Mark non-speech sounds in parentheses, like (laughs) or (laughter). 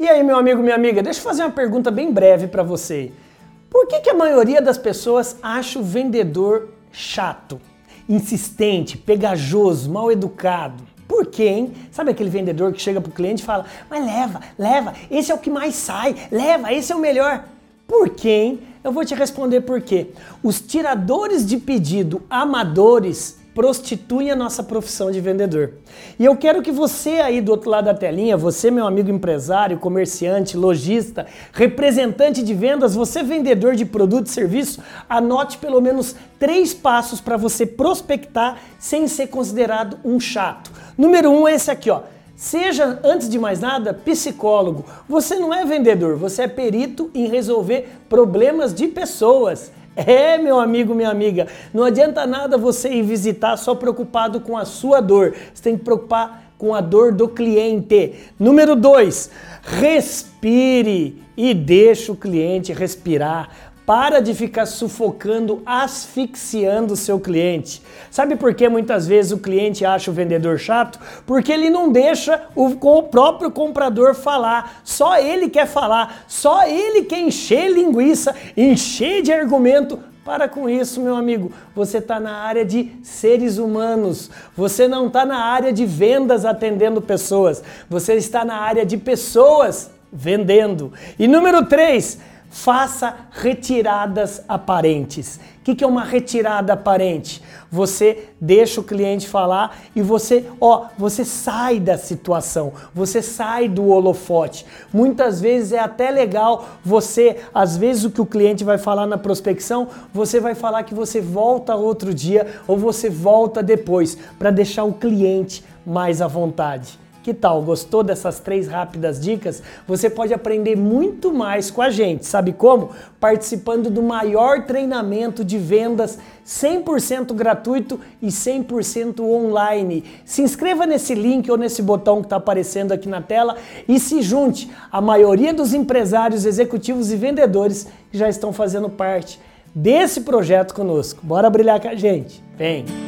E aí, meu amigo, minha amiga, deixa eu fazer uma pergunta bem breve para você. Por que, que a maioria das pessoas acha o vendedor chato, insistente, pegajoso, mal educado? Por quê, hein? Sabe aquele vendedor que chega pro cliente e fala: Mas leva, leva, esse é o que mais sai, leva, esse é o melhor. Por quê, hein? Eu vou te responder por quê. Os tiradores de pedido amadores prostituem a nossa profissão de vendedor. E eu quero que você aí do outro lado da telinha, você meu amigo empresário, comerciante, lojista, representante de vendas, você vendedor de produto e serviço, anote pelo menos três passos para você prospectar sem ser considerado um chato. Número um é esse aqui, ó. Seja, antes de mais nada, psicólogo. Você não é vendedor, você é perito em resolver problemas de pessoas. (laughs) É, meu amigo, minha amiga, não adianta nada você ir visitar só preocupado com a sua dor. Você tem que preocupar com a dor do cliente. Número dois, respire e deixe o cliente respirar. Para de ficar sufocando, asfixiando o seu cliente. Sabe por que muitas vezes o cliente acha o vendedor chato? Porque ele não deixa o, o próprio comprador falar. Só ele quer falar, só ele quer encher linguiça, encher de argumento para com isso, meu amigo. Você está na área de seres humanos. Você não está na área de vendas atendendo pessoas. Você está na área de pessoas vendendo. E número 3, Faça retiradas aparentes. O que, que é uma retirada aparente? Você deixa o cliente falar e você, ó, você sai da situação, você sai do holofote. Muitas vezes é até legal você, às vezes o que o cliente vai falar na prospecção, você vai falar que você volta outro dia ou você volta depois, para deixar o cliente mais à vontade. Que tal? Gostou dessas três rápidas dicas? Você pode aprender muito mais com a gente. Sabe como? Participando do maior treinamento de vendas 100% gratuito e 100% online. Se inscreva nesse link ou nesse botão que está aparecendo aqui na tela e se junte à maioria dos empresários, executivos e vendedores que já estão fazendo parte desse projeto conosco. Bora brilhar com a gente. Vem!